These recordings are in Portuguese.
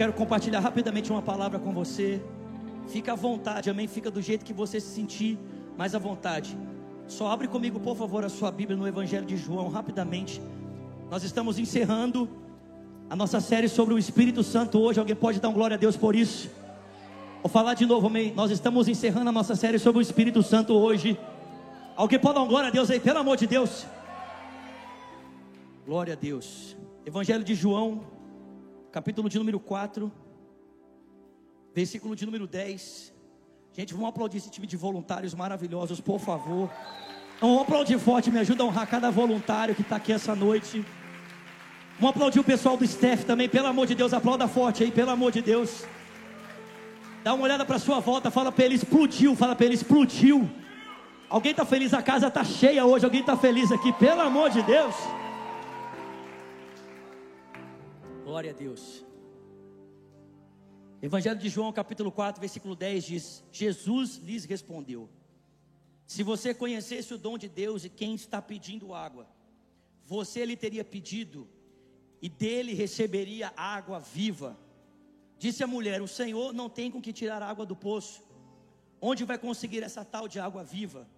quero compartilhar rapidamente uma palavra com você. Fica à vontade, amém? Fica do jeito que você se sentir mais à vontade. Só abre comigo, por favor, a sua Bíblia no Evangelho de João, rapidamente. Nós estamos encerrando a nossa série sobre o Espírito Santo hoje. Alguém pode dar um glória a Deus por isso? Vou falar de novo, amém? Nós estamos encerrando a nossa série sobre o Espírito Santo hoje. Alguém pode dar um glória a Deus aí, pelo amor de Deus? Glória a Deus. Evangelho de João, capítulo de número 4, versículo de número 10. Gente, vamos aplaudir esse time de voluntários maravilhosos, por favor. Vamos aplaudir forte, me ajuda a honrar cada voluntário que está aqui essa noite. Vamos aplaudir o pessoal do staff também, pelo amor de Deus, aplauda forte aí, pelo amor de Deus. Dá uma olhada para sua volta, fala para ele, explodiu, fala para ele, explodiu. Alguém está feliz, a casa está cheia hoje, alguém está feliz aqui, pelo amor de Deus. Glória a Deus. Evangelho de João, capítulo 4, versículo 10 diz: Jesus lhes respondeu: Se você conhecesse o dom de Deus e quem está pedindo água, você lhe teria pedido e dele receberia água viva. Disse a mulher: O Senhor não tem com que tirar água do poço. Onde vai conseguir essa tal de água viva?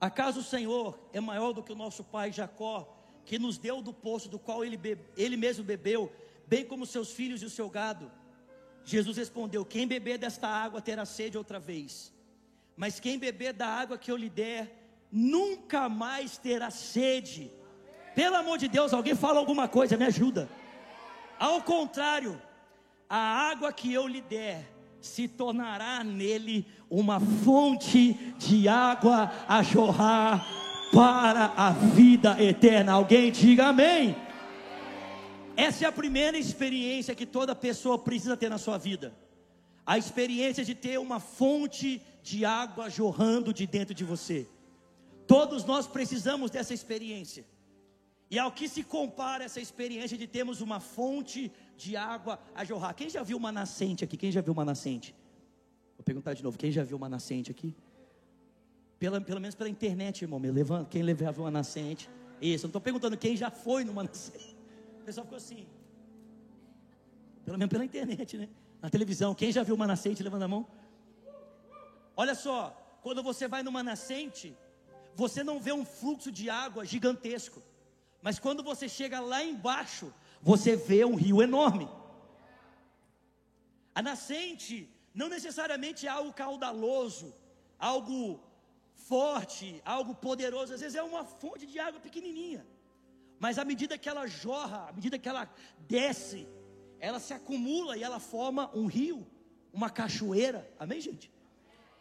Acaso o Senhor é maior do que o nosso pai Jacó, que nos deu do poço do qual ele, bebe, ele mesmo bebeu, bem como seus filhos e o seu gado? Jesus respondeu: Quem beber desta água terá sede outra vez, mas quem beber da água que eu lhe der, nunca mais terá sede. Pelo amor de Deus, alguém fala alguma coisa, me ajuda. Ao contrário, a água que eu lhe der se tornará nele uma fonte de água a jorrar para a vida eterna. Alguém diga amém. Essa é a primeira experiência que toda pessoa precisa ter na sua vida. A experiência de ter uma fonte de água jorrando de dentro de você. Todos nós precisamos dessa experiência. E ao que se compara essa experiência de termos uma fonte de água a jorrar? Quem já viu uma nascente aqui? Quem já viu uma nascente? Vou perguntar de novo: quem já viu uma nascente aqui? Pela, pelo menos pela internet, irmão. Me levanta, quem viu uma nascente? Isso, eu não estou perguntando quem já foi numa nascente pessoal ficou assim. Pelo menos pela internet, né? Na televisão. Quem já viu uma nascente? Levanta a mão. Olha só, quando você vai numa nascente, você não vê um fluxo de água gigantesco. Mas quando você chega lá embaixo, você vê um rio enorme. A nascente não necessariamente é algo caudaloso, algo forte, algo poderoso. Às vezes é uma fonte de água pequenininha. Mas à medida que ela jorra, à medida que ela desce, ela se acumula e ela forma um rio, uma cachoeira, amém, gente?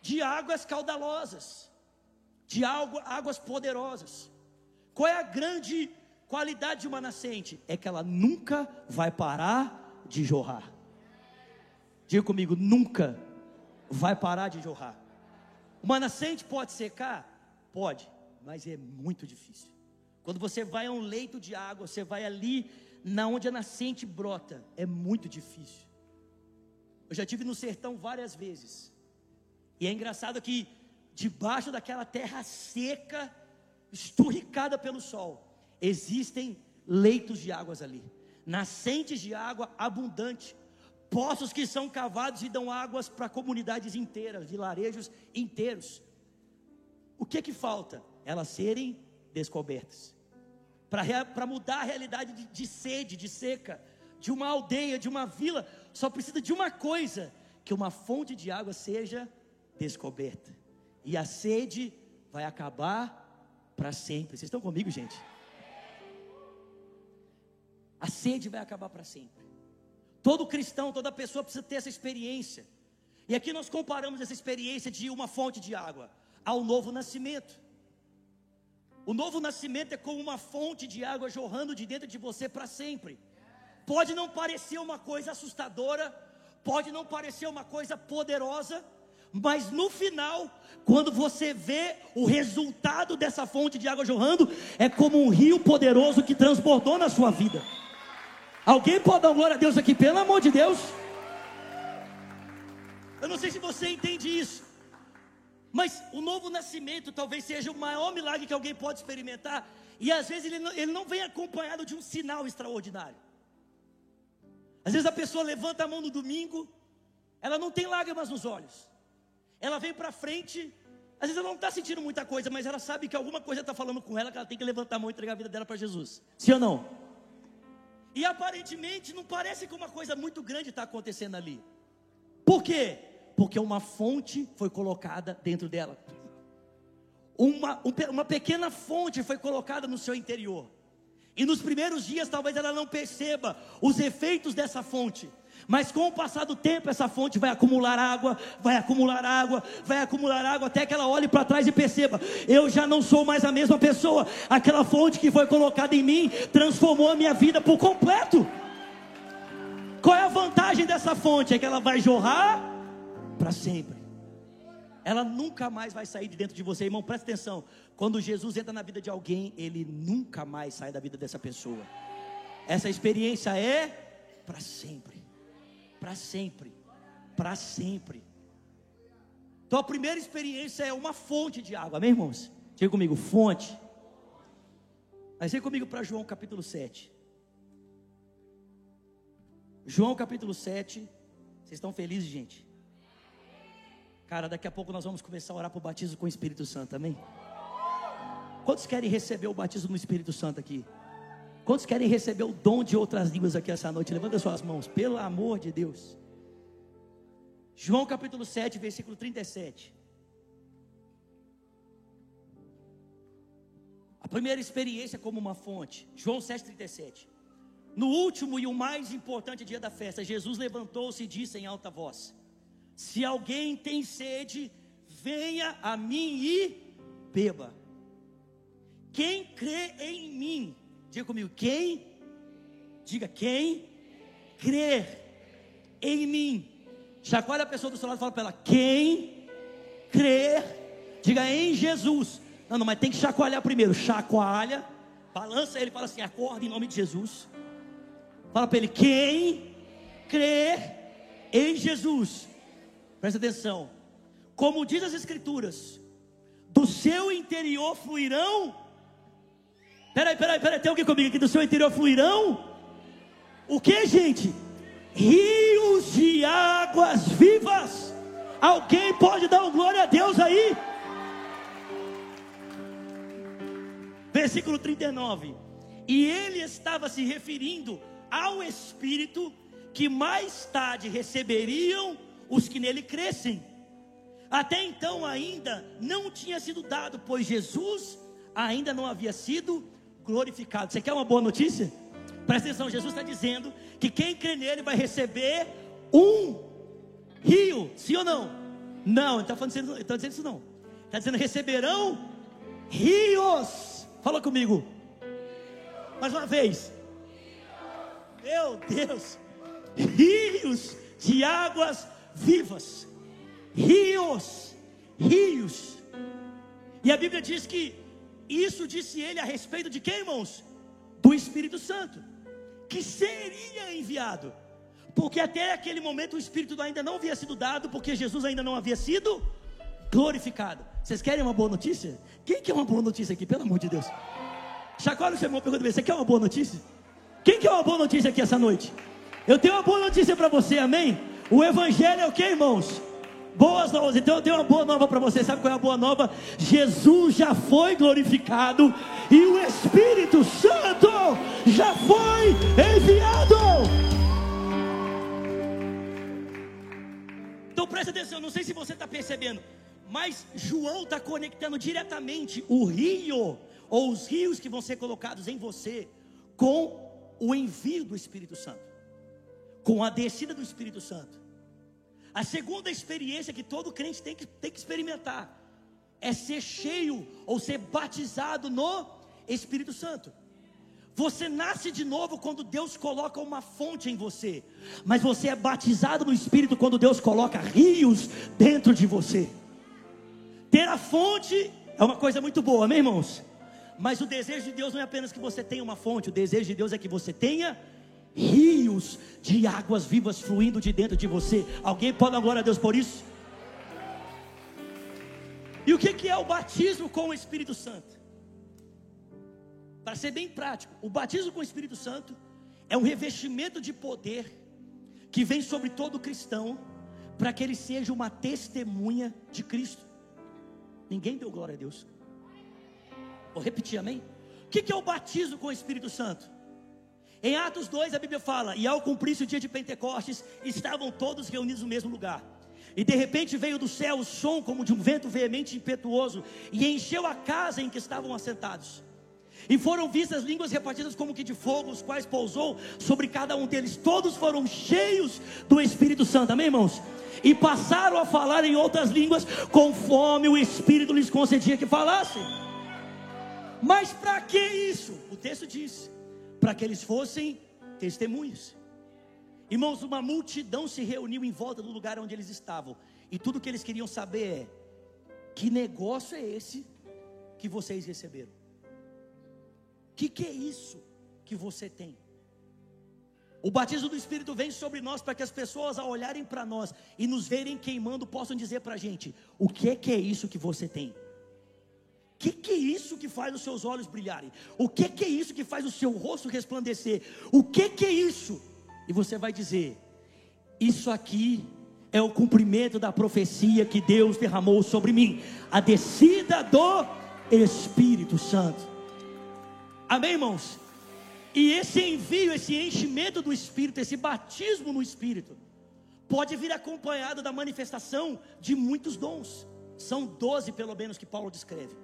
De águas caudalosas, de águas poderosas. Qual é a grande qualidade de uma nascente? É que ela nunca vai parar de jorrar. Diga comigo, nunca vai parar de jorrar. Uma nascente pode secar? Pode, mas é muito difícil. Quando você vai a um leito de água, você vai ali na onde a nascente brota, é muito difícil. Eu já tive no sertão várias vezes. E é engraçado que debaixo daquela terra seca, esturricada pelo sol, existem leitos de águas ali, nascentes de água abundante, poços que são cavados e dão águas para comunidades inteiras, vilarejos inteiros. O que que falta? Elas serem descobertas para mudar a realidade de, de sede, de seca, de uma aldeia, de uma vila, só precisa de uma coisa: que uma fonte de água seja descoberta. E a sede vai acabar para sempre. Vocês estão comigo, gente? A sede vai acabar para sempre. Todo cristão, toda pessoa precisa ter essa experiência. E aqui nós comparamos essa experiência de uma fonte de água ao novo nascimento. O novo nascimento é como uma fonte de água jorrando de dentro de você para sempre. Pode não parecer uma coisa assustadora, pode não parecer uma coisa poderosa, mas no final, quando você vê o resultado dessa fonte de água jorrando, é como um rio poderoso que transbordou na sua vida. Alguém pode dar glória a Deus aqui, pelo amor de Deus? Eu não sei se você entende isso. Mas o novo nascimento talvez seja o maior milagre que alguém pode experimentar. E às vezes ele não, ele não vem acompanhado de um sinal extraordinário. Às vezes a pessoa levanta a mão no domingo, ela não tem lágrimas nos olhos. Ela vem para frente, às vezes ela não está sentindo muita coisa, mas ela sabe que alguma coisa está falando com ela, que ela tem que levantar a mão e entregar a vida dela para Jesus. Sim ou não? E aparentemente não parece que uma coisa muito grande está acontecendo ali. Por quê? Porque uma fonte foi colocada dentro dela. Uma, uma pequena fonte foi colocada no seu interior. E nos primeiros dias talvez ela não perceba os efeitos dessa fonte. Mas com o passar do tempo, essa fonte vai acumular água, vai acumular água, vai acumular água, até que ela olhe para trás e perceba: eu já não sou mais a mesma pessoa. Aquela fonte que foi colocada em mim transformou a minha vida por completo. Qual é a vantagem dessa fonte? É que ela vai jorrar para sempre. Ela nunca mais vai sair de dentro de você, irmão. Presta atenção. Quando Jesus entra na vida de alguém, ele nunca mais sai da vida dessa pessoa. Essa experiência é para sempre. Para sempre. Para sempre. Então a primeira experiência é uma fonte de água, amém, irmãos? Diga comigo, fonte. Mas vem comigo para João capítulo 7. João capítulo 7. Vocês estão felizes, gente? Cara, daqui a pouco nós vamos começar a orar para o batismo com o Espírito Santo, amém? Quantos querem receber o batismo no Espírito Santo aqui? Quantos querem receber o dom de outras línguas aqui essa noite? Levanta suas mãos, pelo amor de Deus. João capítulo 7, versículo 37. A primeira experiência como uma fonte. João 7,37. No último e o mais importante dia da festa, Jesus levantou-se e disse em alta voz: Se alguém tem sede, venha a mim e beba. Quem crê em mim, diga comigo, quem? Diga quem crer em mim. Chacoalha a pessoa do seu lado e fala para ela: quem crer, diga em Jesus. Não, não, mas tem que chacoalhar primeiro. Chacoalha, balança ele, fala assim: acorda em nome de Jesus. Fala para ele: quem crer em Jesus. Presta atenção. Como diz as Escrituras, do seu interior fluirão Peraí, peraí, peraí, tem alguém comigo aqui do seu interior fluirão? O que, gente? Rios de águas vivas. Alguém pode dar glória a Deus aí? Versículo 39. E ele estava se referindo ao Espírito que mais tarde receberiam os que nele crescem. Até então ainda não tinha sido dado, pois Jesus ainda não havia sido glorificado. Você quer uma boa notícia? Presta atenção, Jesus está dizendo que quem crê nele vai receber um rio, sim ou não? Não, ele está dizendo, tá dizendo isso não. Está dizendo receberão rios. Fala comigo. Mais uma vez. Meu Deus. Rios de águas vivas. Rios. Rios. E a Bíblia diz que isso disse ele a respeito de quem, irmãos? Do Espírito Santo, que seria enviado. Porque até aquele momento o Espírito ainda não havia sido dado, porque Jesus ainda não havia sido glorificado. Vocês querem uma boa notícia? Quem quer uma boa notícia aqui, pelo amor de Deus? Chacoalha o seu irmão, pergunta você quer uma boa notícia? Quem quer uma boa notícia aqui essa noite? Eu tenho uma boa notícia para você, amém? O Evangelho é o que, irmãos? Boas novas. Então eu tenho uma boa nova para você. Sabe qual é a boa nova? Jesus já foi glorificado e o Espírito Santo já foi enviado. Então presta atenção, não sei se você está percebendo, mas João está conectando diretamente o rio ou os rios que vão ser colocados em você com o envio do Espírito Santo, com a descida do Espírito Santo. A segunda experiência que todo crente tem que, tem que experimentar é ser cheio ou ser batizado no Espírito Santo. Você nasce de novo quando Deus coloca uma fonte em você, mas você é batizado no Espírito quando Deus coloca rios dentro de você. Ter a fonte é uma coisa muito boa, amém, irmãos? Mas o desejo de Deus não é apenas que você tenha uma fonte, o desejo de Deus é que você tenha rios de águas vivas fluindo de dentro de você. Alguém pode dar glória a Deus por isso? E o que é o batismo com o Espírito Santo? Para ser bem prático, o batismo com o Espírito Santo é um revestimento de poder que vem sobre todo cristão, para que ele seja uma testemunha de Cristo. Ninguém deu glória a Deus. Vou repetir, amém? O que é o batismo com o Espírito Santo? Em Atos 2 a Bíblia fala: E ao cumprir-se o dia de Pentecostes, estavam todos reunidos no mesmo lugar. E de repente veio do céu o som como de um vento veemente e impetuoso, e encheu a casa em que estavam assentados. E foram vistas línguas repartidas como que de fogo, os quais pousou sobre cada um deles. Todos foram cheios do Espírito Santo, amém, irmãos? E passaram a falar em outras línguas, conforme o Espírito lhes concedia que falassem. Mas para que isso? O texto diz: para que eles fossem testemunhas. Irmãos, uma multidão se reuniu em volta do lugar onde eles estavam, e tudo que eles queriam saber é: que negócio é esse que vocês receberam? Que, que é isso que você tem? O batismo do Espírito vem sobre nós para que as pessoas, ao olharem para nós e nos verem queimando, possam dizer para a gente: o que é que é isso que você tem? O que, que é isso que faz os seus olhos brilharem? O que, que é isso que faz o seu rosto resplandecer? O que, que é isso? E você vai dizer: Isso aqui é o cumprimento da profecia que Deus derramou sobre mim, a descida do Espírito Santo. Amém, irmãos? E esse envio, esse enchimento do Espírito, esse batismo no Espírito, pode vir acompanhado da manifestação de muitos dons. São doze, pelo menos, que Paulo descreve.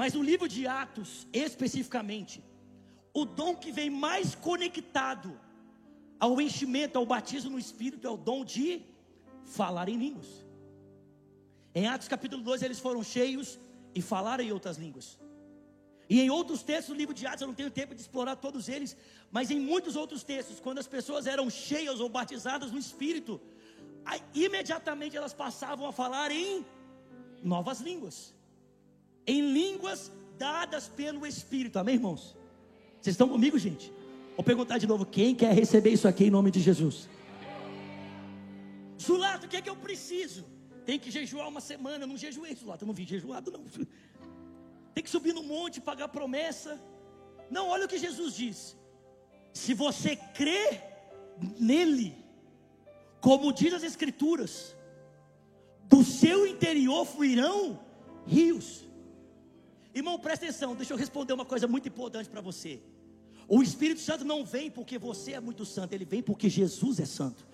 Mas no livro de Atos, especificamente, o dom que vem mais conectado ao enchimento, ao batismo no Espírito, é o dom de falar em línguas. Em Atos capítulo 2, eles foram cheios e falaram em outras línguas. E em outros textos do livro de Atos, eu não tenho tempo de explorar todos eles, mas em muitos outros textos, quando as pessoas eram cheias ou batizadas no Espírito, imediatamente elas passavam a falar em novas línguas, em línguas dadas pelo Espírito, amém, irmãos? Vocês estão comigo, gente? Vou perguntar de novo: quem quer receber isso aqui em nome de Jesus? Zulato, o que é que eu preciso? Tem que jejuar uma semana. Eu não jejuei, Zulato, eu não vi jejuado, não. Tem que subir no monte, pagar promessa. Não, olha o que Jesus diz. Se você crê nele, como diz as Escrituras, do seu interior fluirão rios. Irmão, presta atenção, deixa eu responder uma coisa muito importante para você. O Espírito Santo não vem porque você é muito santo, ele vem porque Jesus é santo.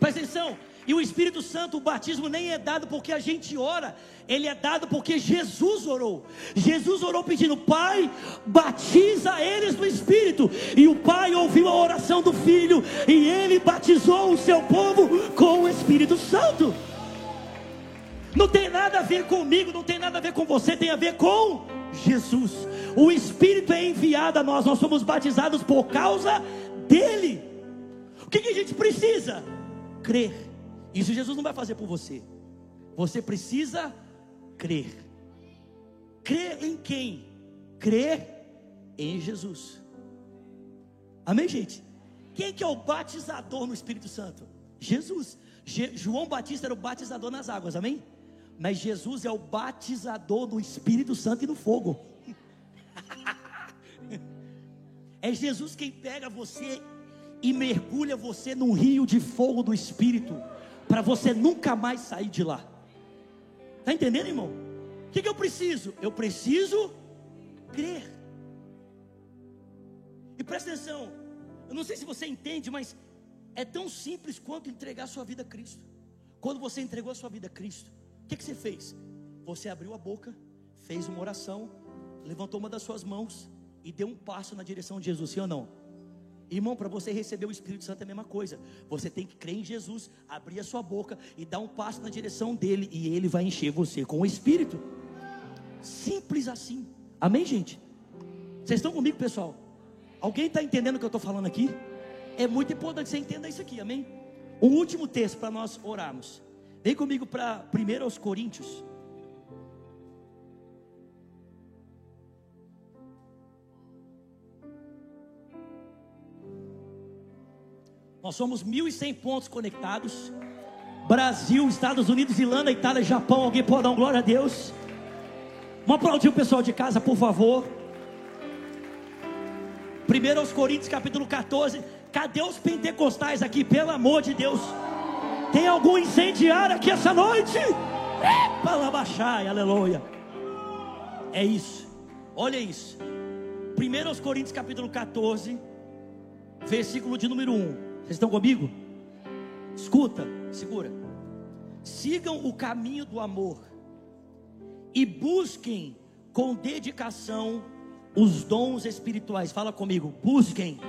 Presta atenção, e o Espírito Santo, o batismo nem é dado porque a gente ora, ele é dado porque Jesus orou. Jesus orou pedindo: Pai, batiza eles no Espírito. E o Pai ouviu a oração do Filho, e ele batizou o seu povo com o Espírito Santo. Não tem nada a ver comigo, não tem nada a ver com você, tem a ver com Jesus. O Espírito é enviado a nós, nós somos batizados por causa dele. O que, que a gente precisa? Crer. Isso Jesus não vai fazer por você. Você precisa crer. Crer em quem? Crer em Jesus. Amém, gente? Quem que é o batizador no Espírito Santo? Jesus. Je João Batista era o batizador nas águas, amém? Mas Jesus é o batizador do Espírito Santo e no fogo. é Jesus quem pega você e mergulha você num rio de fogo do Espírito, para você nunca mais sair de lá. Está entendendo, irmão? O que, que eu preciso? Eu preciso crer. E presta atenção, eu não sei se você entende, mas é tão simples quanto entregar sua vida a Cristo. Quando você entregou a sua vida a Cristo, que, que você fez? Você abriu a boca, fez uma oração, levantou uma das suas mãos e deu um passo na direção de Jesus, sim ou não? Irmão, para você receber o Espírito Santo é a mesma coisa. Você tem que crer em Jesus, abrir a sua boca e dar um passo na direção dele, e ele vai encher você com o Espírito. Simples assim. Amém, gente? Vocês estão comigo, pessoal? Alguém está entendendo o que eu estou falando aqui? É muito importante que você entenda isso aqui, amém? Um último texto para nós orarmos. Vem comigo para 1 aos Coríntios. Nós somos 1.100 pontos conectados. Brasil, Estados Unidos, Irlanda, Itália, Japão. Alguém pode dar um glória a Deus? Vamos aplaudir o pessoal de casa, por favor. 1 aos Coríntios, capítulo 14. Cadê os pentecostais aqui, pelo amor de Deus? Tem algum incendiário aqui essa noite? Para baixar, aleluia. É isso. Olha isso. 1 Coríntios capítulo 14, versículo de número 1. Vocês estão comigo? Escuta, segura. Sigam o caminho do amor e busquem com dedicação os dons espirituais. Fala comigo, busquem.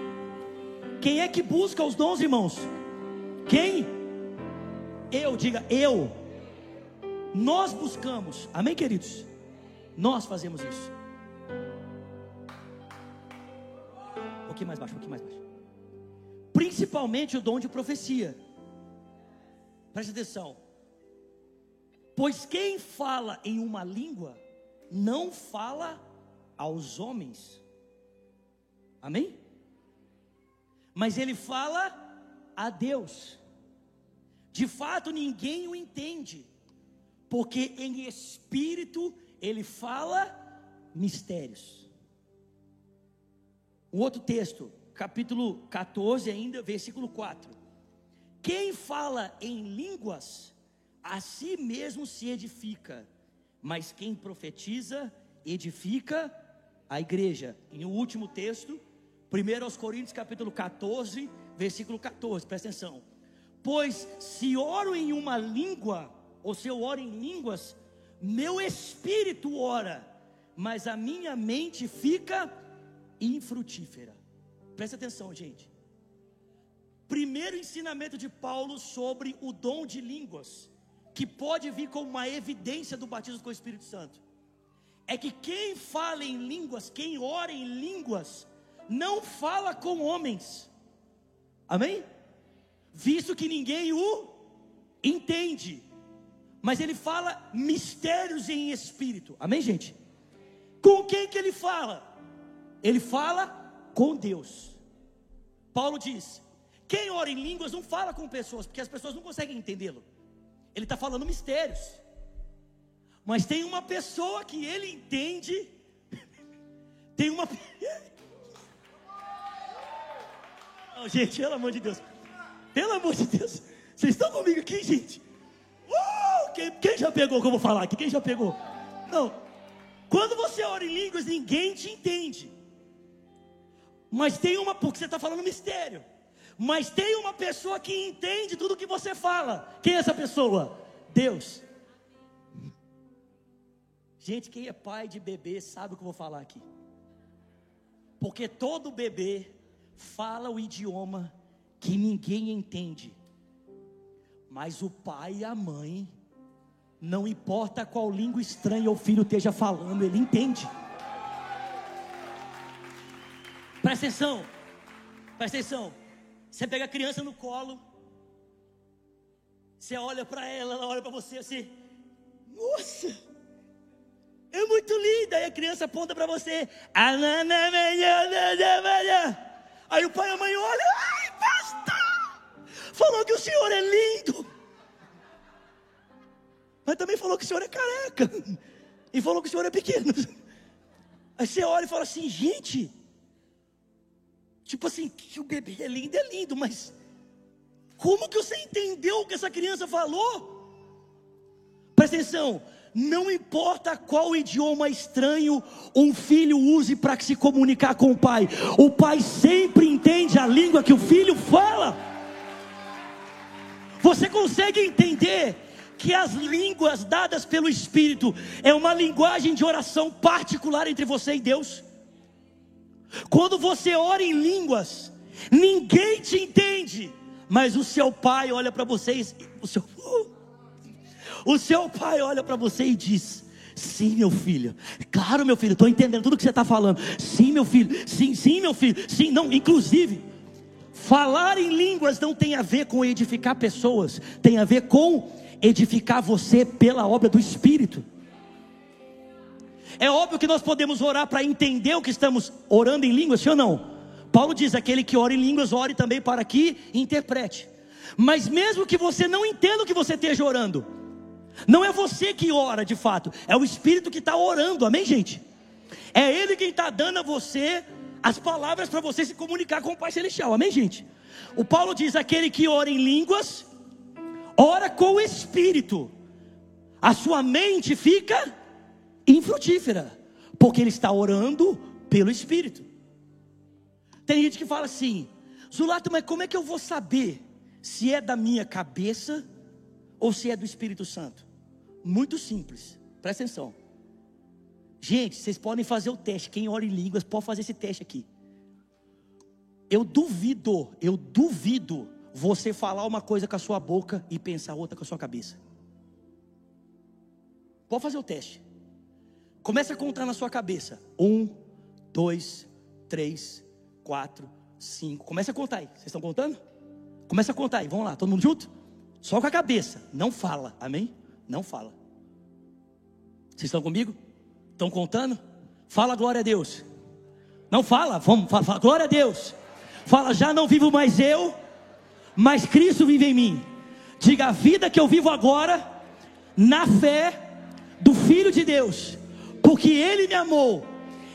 Quem é que busca os dons, irmãos? Quem? Eu, diga eu. Nós buscamos, amém, queridos? Nós fazemos isso. Um pouquinho mais baixo, um pouquinho mais baixo. Principalmente o dom de profecia. Preste atenção. Pois quem fala em uma língua, não fala aos homens. Amém? Mas ele fala a Deus. De fato, ninguém o entende, porque em espírito ele fala mistérios. Um outro texto, capítulo 14, ainda, versículo 4. Quem fala em línguas, a si mesmo se edifica, mas quem profetiza, edifica a igreja. E o último texto, 1 aos Coríntios capítulo 14, versículo 14, presta atenção. Pois se oro em uma língua, ou se eu oro em línguas, meu espírito ora, mas a minha mente fica infrutífera. Presta atenção, gente. Primeiro ensinamento de Paulo sobre o dom de línguas que pode vir como uma evidência do batismo com o Espírito Santo, é que quem fala em línguas, quem ora em línguas, não fala com homens, amém? Visto que ninguém o entende, mas ele fala mistérios em espírito, amém, gente? Com quem que ele fala? Ele fala com Deus. Paulo diz: quem ora em línguas não fala com pessoas, porque as pessoas não conseguem entendê-lo. Ele está falando mistérios. Mas tem uma pessoa que ele entende. Tem uma. Não, gente, pelo amor de Deus. Pelo amor de Deus. Vocês estão comigo aqui, gente? Uh, quem, quem já pegou que eu vou falar aqui? Quem já pegou? Não. Quando você ora em línguas, ninguém te entende. Mas tem uma, porque você está falando mistério. Mas tem uma pessoa que entende tudo que você fala. Quem é essa pessoa? Deus. Gente, quem é pai de bebê sabe o que eu vou falar aqui. Porque todo bebê fala o idioma que ninguém entende. Mas o pai e a mãe, não importa qual língua estranha o filho esteja falando, ele entende. Presta atenção, presta atenção. Você pega a criança no colo, você olha para ela, ela olha para você assim, nossa, é muito linda. E a criança aponta para você, aí o pai e a mãe olham, pastor, falou que o senhor é lindo, mas também falou que o senhor é careca, e falou que o senhor é pequeno. Aí você olha e fala assim, gente, Tipo assim, que o bebê é lindo, é lindo, mas como que você entendeu o que essa criança falou? Presta atenção, não importa qual idioma estranho um filho use para se comunicar com o pai, o pai sempre entende a língua que o filho fala. Você consegue entender que as línguas dadas pelo Espírito é uma linguagem de oração particular entre você e Deus? Quando você ora em línguas, ninguém te entende, mas o seu pai olha para vocês, o seu, o seu pai olha para você e diz: Sim, meu filho. Claro, meu filho, estou entendendo tudo que você está falando. Sim, meu filho. Sim, sim, meu filho. Sim, não. Inclusive, falar em línguas não tem a ver com edificar pessoas, tem a ver com edificar você pela obra do Espírito. É óbvio que nós podemos orar para entender o que estamos orando em línguas, sim ou não? Paulo diz: aquele que ora em línguas, ore também para que interprete. Mas mesmo que você não entenda o que você esteja orando, não é você que ora de fato, é o Espírito que está orando, amém, gente? É Ele quem está dando a você as palavras para você se comunicar com o Pai Celestial. Amém, gente? O Paulo diz: aquele que ora em línguas, ora com o Espírito. A sua mente fica infrutífera, porque ele está orando pelo Espírito. Tem gente que fala assim: Zulato, mas como é que eu vou saber se é da minha cabeça ou se é do Espírito Santo? Muito simples, presta atenção. Gente, vocês podem fazer o teste. Quem ora em línguas pode fazer esse teste aqui. Eu duvido, eu duvido você falar uma coisa com a sua boca e pensar outra com a sua cabeça. Pode fazer o teste. Começa a contar na sua cabeça. Um, dois, três, quatro, cinco. Começa a contar aí. Vocês estão contando? Começa a contar aí. Vamos lá, todo mundo junto? Só com a cabeça. Não fala. Amém? Não fala. Vocês estão comigo? Estão contando? Fala glória a Deus. Não fala, vamos, fala, fala, glória a Deus. Fala, já não vivo mais eu, mas Cristo vive em mim. Diga a vida que eu vivo agora, na fé do Filho de Deus, porque Ele me amou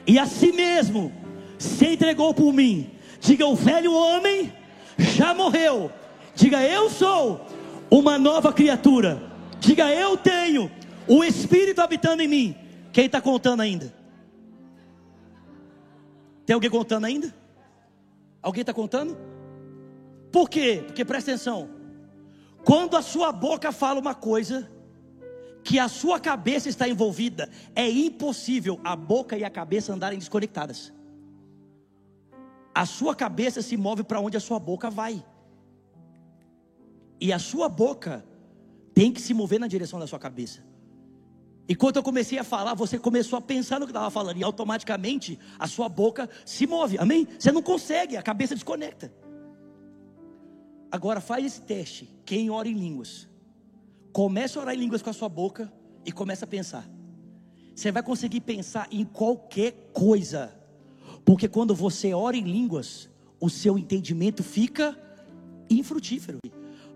e a si mesmo se entregou por mim. Diga, o velho homem já morreu. Diga, eu sou uma nova criatura. Diga, eu tenho o Espírito habitando em mim. Quem está contando ainda? Tem alguém contando ainda? Alguém está contando? Por quê? Porque presta atenção. Quando a sua boca fala uma coisa, que a sua cabeça está envolvida, é impossível a boca e a cabeça andarem desconectadas. A sua cabeça se move para onde a sua boca vai. E a sua boca tem que se mover na direção da sua cabeça. E quando eu comecei a falar, você começou a pensar no que estava falando, e automaticamente a sua boca se move, amém? Você não consegue, a cabeça desconecta. Agora faz esse teste. Quem ora em línguas, comece a orar em línguas com a sua boca e começa a pensar. Você vai conseguir pensar em qualquer coisa, porque quando você ora em línguas, o seu entendimento fica infrutífero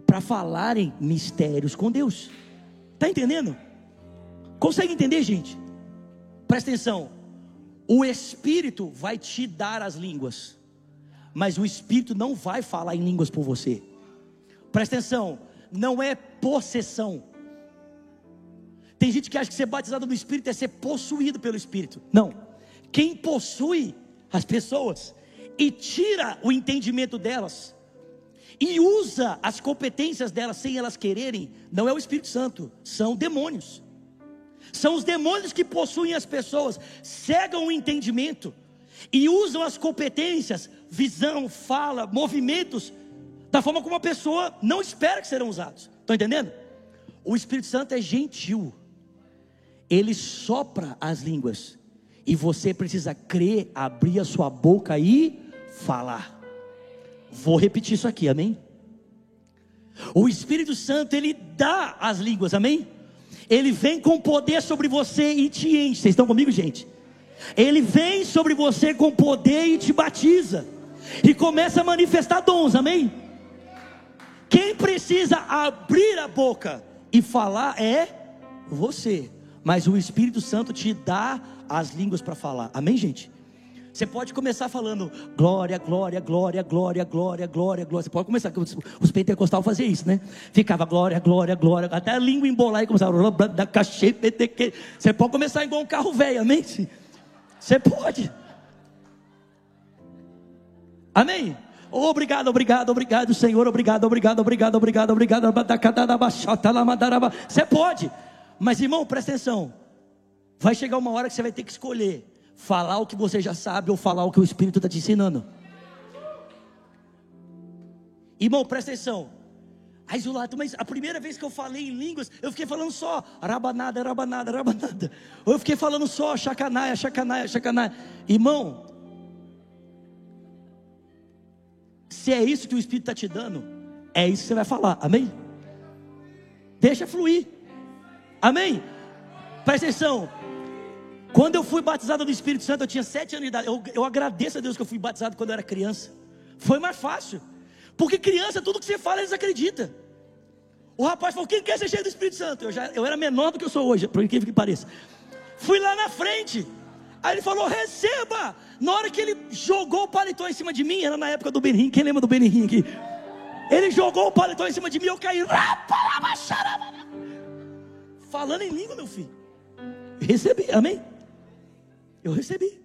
para falarem mistérios com Deus. Está entendendo? Consegue entender, gente? Presta atenção. O Espírito vai te dar as línguas, mas o Espírito não vai falar em línguas por você. Presta atenção. Não é possessão. Tem gente que acha que ser batizado no Espírito é ser possuído pelo Espírito. Não. Quem possui as pessoas e tira o entendimento delas e usa as competências delas sem elas quererem, não é o Espírito Santo, são demônios. São os demônios que possuem as pessoas, cegam o entendimento e usam as competências, visão, fala, movimentos, da forma como a pessoa não espera que serão usados. Estão entendendo? O Espírito Santo é gentil, ele sopra as línguas, e você precisa crer, abrir a sua boca e falar. Vou repetir isso aqui, amém? O Espírito Santo, ele dá as línguas, amém? Ele vem com poder sobre você e te enche. Vocês estão comigo, gente? Ele vem sobre você com poder e te batiza. E começa a manifestar dons, amém? Quem precisa abrir a boca e falar é você. Mas o Espírito Santo te dá as línguas para falar. Amém, gente? Você pode começar falando glória, glória, glória, glória, glória, glória, glória. Você pode começar, os pentecostais faziam isso, né? Ficava glória, glória, glória, até a língua embolar e começava. Você pode começar igual um carro velho, amém? Você pode. Amém? Obrigado, obrigado, obrigado, Senhor. Obrigado, obrigado, obrigado, obrigado, obrigado. Você pode. Mas, irmão, presta atenção. Vai chegar uma hora que você vai ter que escolher falar o que você já sabe ou falar o que o Espírito está te ensinando. Irmão, presta atenção. Aí Zulato, mas a primeira vez que eu falei em línguas, eu fiquei falando só rabanada, rabanada, rabanada. Ou eu fiquei falando só chacanaia, chacanaia, chacanaia. Irmão, se é isso que o Espírito está te dando, é isso que você vai falar, amém? Deixa fluir, amém? Presta atenção, quando eu fui batizado no Espírito Santo, eu tinha sete anos de idade. Eu, eu agradeço a Deus que eu fui batizado quando eu era criança. Foi mais fácil. Porque criança, tudo que você fala, eles acreditam. O rapaz falou: quem quer ser cheio do Espírito Santo? Eu, já, eu era menor do que eu sou hoje, por incrível que pareça. Fui lá na frente. Aí ele falou: receba. Na hora que ele jogou o paletó em cima de mim, era na época do Benihim. Quem lembra do Benihim aqui? Ele jogou o paletó em cima de mim, eu caí. Falando em língua, meu filho. Recebi, amém? Eu recebi.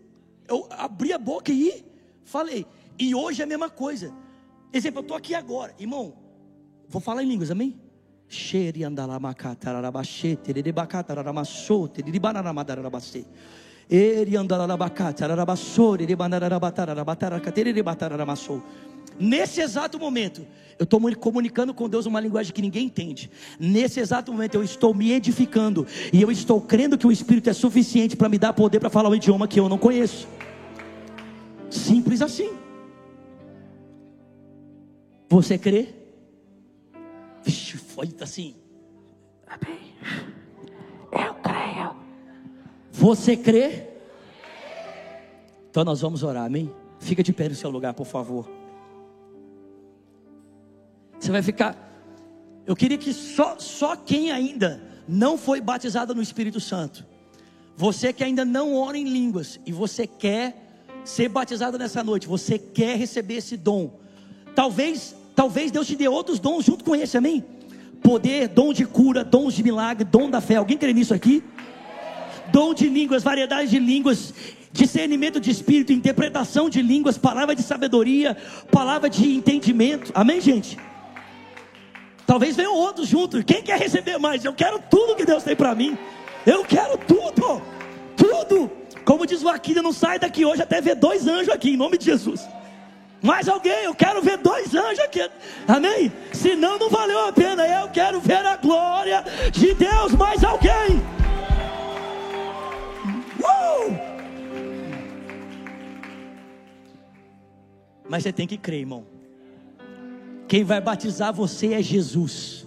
Eu abri a boca e falei. E hoje é a mesma coisa. Exemplo, eu estou aqui agora, irmão. Vou falar em línguas, amém? Xeri andalamakatarabaxê, tererebacatarabaxô, tereribanaramadarabaxê. Nesse exato momento, eu estou comunicando com Deus uma linguagem que ninguém entende. Nesse exato momento, eu estou me edificando e eu estou crendo que o Espírito é suficiente para me dar poder para falar um idioma que eu não conheço. Simples assim. Você crê? Vixe, foi assim. Amém. Eu creio. Você crê? Então nós vamos orar, amém? Fica de pé no seu lugar, por favor. Você vai ficar. Eu queria que só, só quem ainda não foi batizado no Espírito Santo, você que ainda não ora em línguas e você quer ser batizado nessa noite, você quer receber esse dom. Talvez, talvez Deus te dê outros dons junto com esse, amém? Poder, dom de cura, dons de milagre, dom da fé. Alguém crê nisso aqui? Dom de línguas, variedade de línguas discernimento de espírito, interpretação de línguas, palavra de sabedoria, palavra de entendimento. Amém, gente? Talvez venham outros juntos. Quem quer receber mais? Eu quero tudo que Deus tem para mim. Eu quero tudo. Tudo. Como diz o Aquila, não sai daqui hoje até ver dois anjos aqui, em nome de Jesus. Mais alguém, eu quero ver dois anjos aqui. Amém? Senão não valeu a pena. Eu quero ver a glória de Deus. Mais alguém. Uh! Mas você tem que crer, irmão. Quem vai batizar você é Jesus.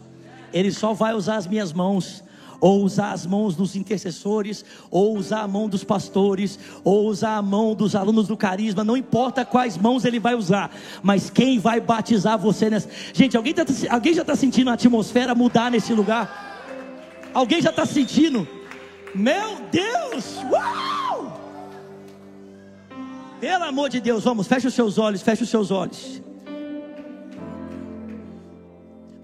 Ele só vai usar as minhas mãos, ou usar as mãos dos intercessores, ou usar a mão dos pastores, ou usar a mão dos alunos do carisma, não importa quais mãos ele vai usar, mas quem vai batizar você nessa. Gente, alguém, tá, alguém já está sentindo a atmosfera mudar nesse lugar? Alguém já está sentindo? Meu Deus! Uau! Pelo amor de Deus, vamos, feche os seus olhos, feche os seus olhos.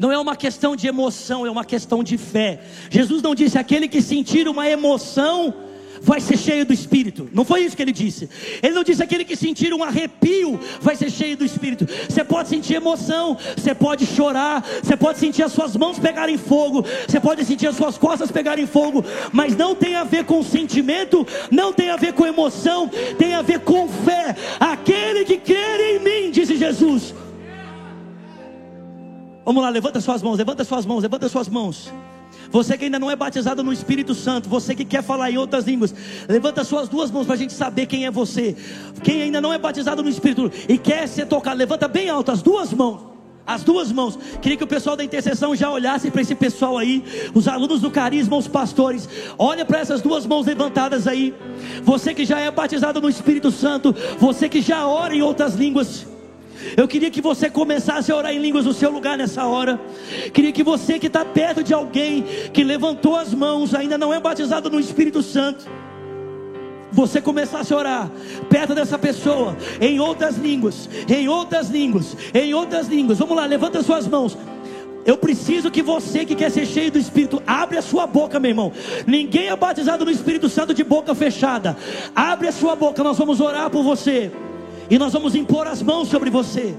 Não é uma questão de emoção, é uma questão de fé. Jesus não disse: aquele que sentir uma emoção vai ser cheio do Espírito. Não foi isso que ele disse. Ele não disse aquele que sentir um arrepio vai ser cheio do Espírito. Você pode sentir emoção, você pode chorar, você pode sentir as suas mãos pegarem fogo, você pode sentir as suas costas pegarem fogo, mas não tem a ver com sentimento, não tem a ver com emoção, tem a ver com fé. Aquele que crer em mim, disse Jesus. Vamos lá, levanta suas mãos, levanta suas mãos, levanta suas mãos. Você que ainda não é batizado no Espírito Santo, você que quer falar em outras línguas, levanta suas duas mãos para a gente saber quem é você. Quem ainda não é batizado no Espírito e quer ser tocado, levanta bem alto as duas mãos. As duas mãos. Queria que o pessoal da intercessão já olhasse para esse pessoal aí, os alunos do carisma, os pastores. Olha para essas duas mãos levantadas aí. Você que já é batizado no Espírito Santo, você que já ora em outras línguas. Eu queria que você começasse a orar em línguas no seu lugar nessa hora. Queria que você que está perto de alguém que levantou as mãos, ainda não é batizado no Espírito Santo, você começasse a orar perto dessa pessoa, em outras línguas, em outras línguas, em outras línguas. Vamos lá, levanta suas mãos. Eu preciso que você que quer ser cheio do Espírito, abre a sua boca, meu irmão. Ninguém é batizado no Espírito Santo de boca fechada. Abre a sua boca, nós vamos orar por você. E nós vamos impor as mãos sobre você.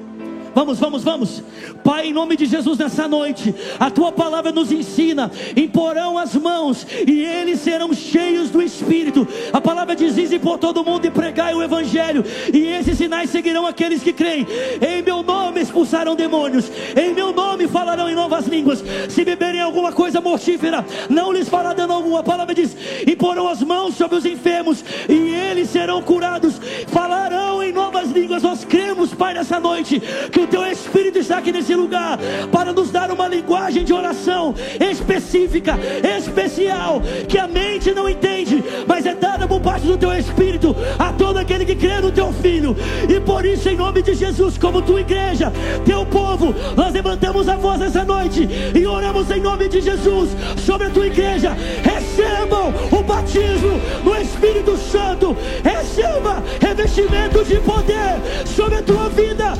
Vamos, vamos, vamos. Pai, em nome de Jesus, nessa noite, a tua palavra nos ensina: imporão as mãos e eles serão cheios do Espírito. A palavra diz: e por todo mundo e pregai o Evangelho, e esses sinais seguirão aqueles que creem. Em meu nome expulsarão demônios, em meu nome falarão em novas línguas. Se beberem alguma coisa mortífera, não lhes fará dano algum. A palavra diz: imporão as mãos sobre os enfermos e eles serão curados. Falarão em novas línguas. Nós cremos, Pai, nessa noite, que o teu Espírito está aqui nesse lugar para nos dar uma linguagem de oração específica, especial, que a mente não entende, mas é dada por parte do teu Espírito a todo aquele que crê no teu Filho. E por isso, em nome de Jesus, como tua igreja, teu povo, nós levantamos a voz essa noite e oramos em nome de Jesus sobre a tua igreja. Recebam o batismo no Espírito Santo, receba revestimento de poder sobre a tua vida.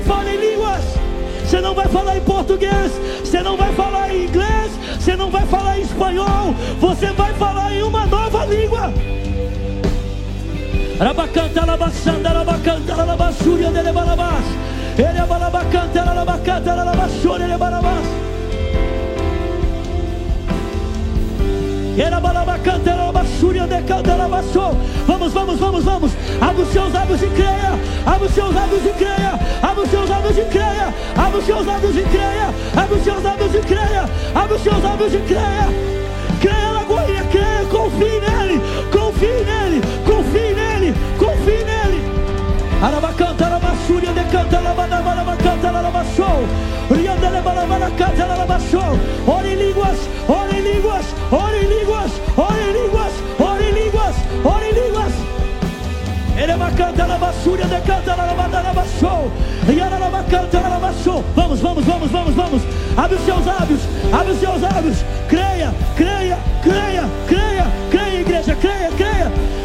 Fale em línguas. Você não vai falar em português, você não vai falar em inglês, você não vai falar em espanhol, você vai falar em uma nova língua. Rabacanta, rabacanda, rabacanta, rabachúria, delebalabás. Ele é balabacanta, rabacanta, rabachúria, delebalabás. Vamos, vamos, vamos, vamos. Abre os seus lábios e creia. Abre os seus lábios e creia. Abre os seus lábios e creia. Abre os seus lábios e creia. Abre os seus lábios e creia. Abre os seus lábios e creia. Creia, Lagoinha, creia. Confie nele. Confie nele. Arabacanta, arabassuria, decanta, arabacanta, arabachou. Riandelebalabacanta, arabachou. Ore em línguas, ore em línguas, ore em línguas, ore em línguas, ore em línguas, ore em línguas. Ele é bacanta, arabassuria, decanta, arabachou. Riandelebalabacanta, arabachou. Vamos, vamos, vamos, vamos, vamos. Abre os seus lábios, abre os seus lábios. Creia, creia, creia, creia.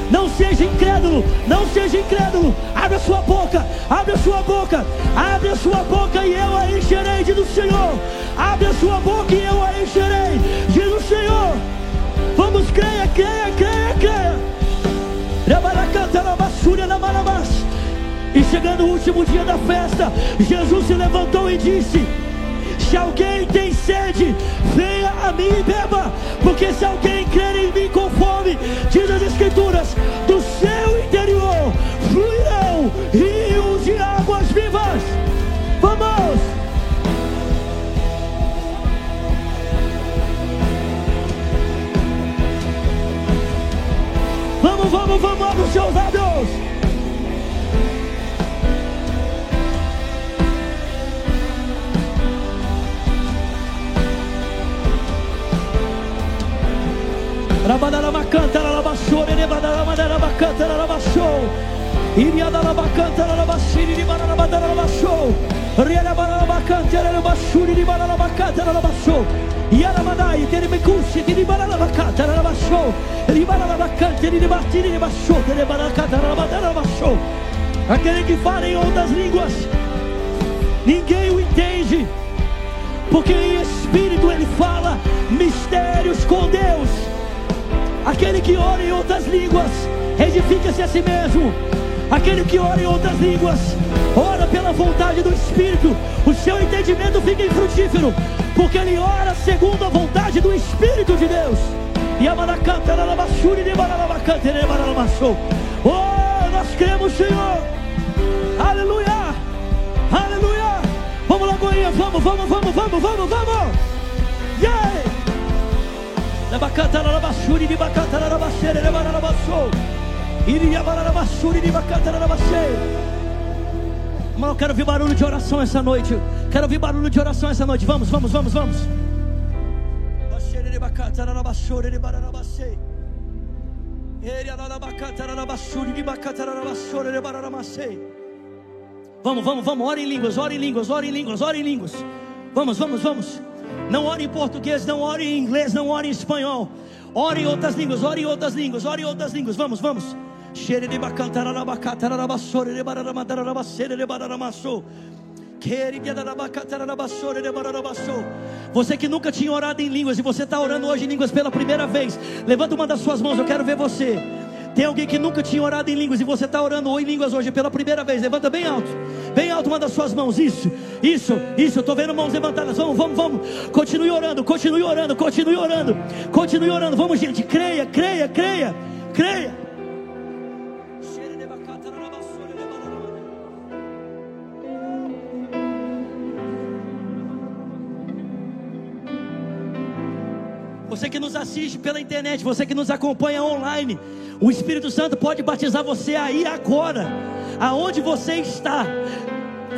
Não seja incrédulo, não seja incrédulo. Abre a sua boca, abre a sua boca, abre a sua boca e eu a encherei, diz o Senhor. Abre a sua boca e eu a encherei, diz o Senhor. Vamos, creia, creia, creia, creia. E chegando o último dia da festa, Jesus se levantou e disse: Se alguém tem sede, venha a mim e beba, porque se alguém crer em mim com fome, diz as Escrituras, do seu interior fluirão rios de águas vivas. Vamos! Vamos, vamos, vamos, abre os seus lábios. Rabadarabacanta, Rarabassou, Nerebadarabadarabacanta, Rarabassou. Iriadarabacanta, Rarabassiri, Ribarabadarabassou. Riarabarabacanta, Rarabassuri, Ribarabacanta, Rarabassou. Yaramadai, Terebecusi, Ribarabacanta, Rarabassou. Ribarabacanta, Ribatiri, Ribassou, Terebaracanta, Rabadarabassou. Aquele que fala em outras línguas, ninguém o entende, porque em espírito ele fala mistérios com Deus. Aquele que ora em outras línguas, edifica-se a si mesmo. Aquele que ora em outras línguas, ora pela vontade do Espírito. O seu entendimento fica infrutífero, porque ele ora segundo a vontade do Espírito de Deus. Oh, nós cremos, Senhor. Aleluia. Aleluia. Vamos lá, Goiânia. Vamos, vamos, vamos, vamos, vamos, vamos. Eu quero ouvir barulho de oração essa noite. Quero ouvir barulho de oração essa noite. Vamos, vamos, vamos, vamos. Vamos, vamos, vamos, ora em línguas, ora em línguas, ora em línguas, ora em línguas. Vamos, vamos, vamos. Não ore em português, não ore em inglês, não ore em espanhol. Ore em outras línguas, ore em outras línguas, ore em outras línguas. Vamos, vamos. Você que nunca tinha orado em línguas e você está orando hoje em línguas pela primeira vez, levanta uma das suas mãos, eu quero ver você. Tem alguém que nunca tinha orado em línguas e você está orando em línguas hoje pela primeira vez. Levanta bem alto, bem alto uma das suas mãos. Isso, isso, isso. Eu estou vendo mãos levantadas. Vamos, vamos, vamos. Continue orando, continue orando, continue orando, continue orando. Vamos, gente. Creia, creia, creia, creia. Você que nos assiste pela internet, você que nos acompanha online, o Espírito Santo pode batizar você aí agora, aonde você está.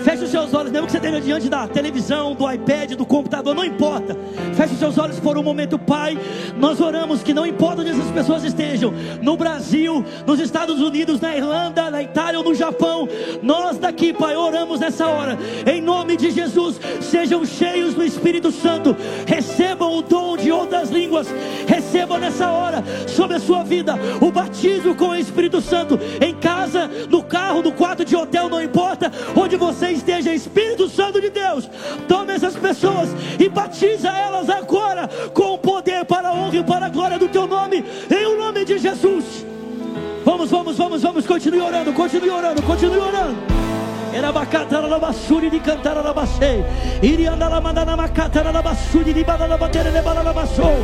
Feche os seus olhos, mesmo que você esteja diante da televisão, do iPad, do computador, não importa. Feche os seus olhos por um momento, Pai. Nós oramos que não importa onde essas pessoas estejam, no Brasil, nos Estados Unidos, na Irlanda, na Itália ou no Japão. Nós daqui, Pai, oramos nessa hora. Em nome de Jesus, sejam cheios do Espírito Santo. Recebam o dom de outras línguas. Recebam nessa hora sobre a sua vida o batismo com o Espírito Santo. Em casa, no carro, no quarto de hotel, não importa onde você esteja, Espírito Santo de Deus, tome essas pessoas e batiza elas agora com o poder para a honra e para a glória do teu nome, em o nome de Jesus. Vamos, vamos, vamos, vamos, continue orando, continue orando, continue orando. Era bacata na basuri de cantar na basei. Iria andar na mandana macata na basuri de banana bater de banana basou.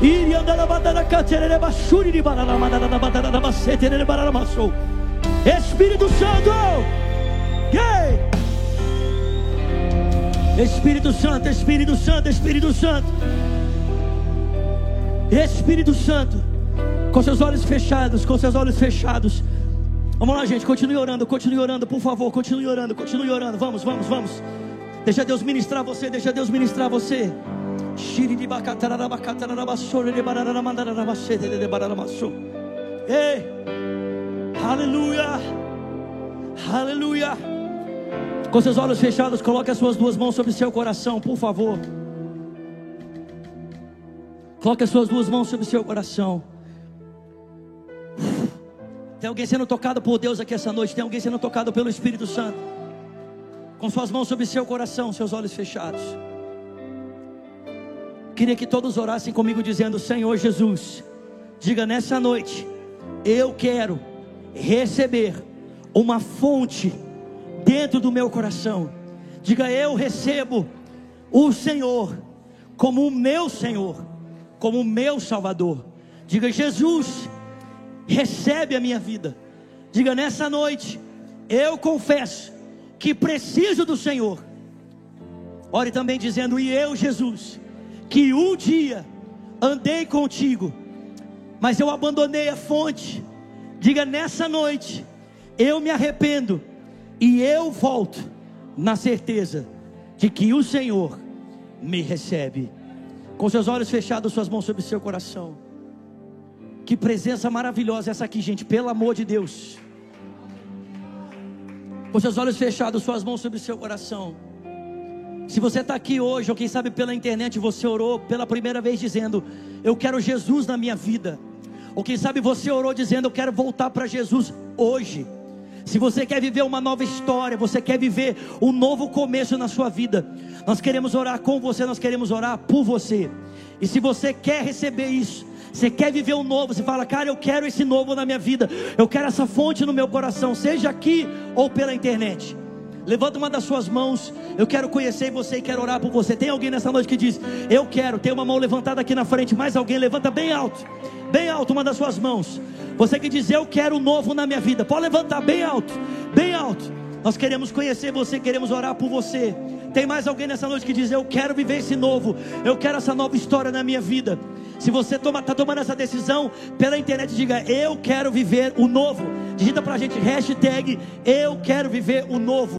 Iria andar na mandana catere de basuri de banana mandana na bandana na basete de banana basou. Espírito Santo! Ei! Espírito Santo, Espírito Santo, Espírito Santo. Espírito Santo, com seus olhos fechados, com seus olhos fechados. Vamos lá, gente, continue orando, continue orando, por favor, continue orando, continue orando. Vamos, vamos, vamos. Deixa Deus ministrar você, deixa Deus ministrar você. Ei, aleluia, aleluia. Com seus olhos fechados, coloque as suas duas mãos sobre seu coração, por favor. Coloque as suas duas mãos sobre seu coração. Tem alguém sendo tocado por Deus aqui essa noite? Tem alguém sendo tocado pelo Espírito Santo? Com suas mãos sobre seu coração, seus olhos fechados. Queria que todos orassem comigo dizendo: Senhor Jesus, diga nessa noite, eu quero receber uma fonte dentro do meu coração. Diga: Eu recebo o Senhor como o meu Senhor, como o meu Salvador. Diga: Jesus, recebe a minha vida. Diga: Nessa noite, eu confesso que preciso do Senhor. Ore também dizendo: E eu, Jesus, que um dia andei contigo, mas eu abandonei a fonte. Diga: Nessa noite, eu me arrependo e eu volto na certeza de que o Senhor me recebe. Com seus olhos fechados, suas mãos sobre seu coração. Que presença maravilhosa essa aqui, gente, pelo amor de Deus. Com seus olhos fechados, suas mãos sobre seu coração. Se você está aqui hoje, ou quem sabe pela internet, você orou pela primeira vez dizendo: Eu quero Jesus na minha vida. Ou quem sabe você orou dizendo: Eu quero voltar para Jesus hoje. Se você quer viver uma nova história, você quer viver um novo começo na sua vida, nós queremos orar com você, nós queremos orar por você. E se você quer receber isso, você quer viver um novo, você fala, cara, eu quero esse novo na minha vida, eu quero essa fonte no meu coração, seja aqui ou pela internet. Levanta uma das suas mãos. Eu quero conhecer você e quero orar por você. Tem alguém nessa noite que diz: Eu quero. Tem uma mão levantada aqui na frente. Mais alguém? Levanta bem alto. Bem alto uma das suas mãos. Você que diz: Eu quero novo na minha vida. Pode levantar bem alto. Bem alto. Nós queremos conhecer você, queremos orar por você. Tem mais alguém nessa noite que diz: Eu quero viver esse novo, eu quero essa nova história na minha vida. Se você está toma, tá tomando essa decisão pela internet, diga: Eu quero viver o novo. Digita para a gente hashtag: Eu quero viver o novo.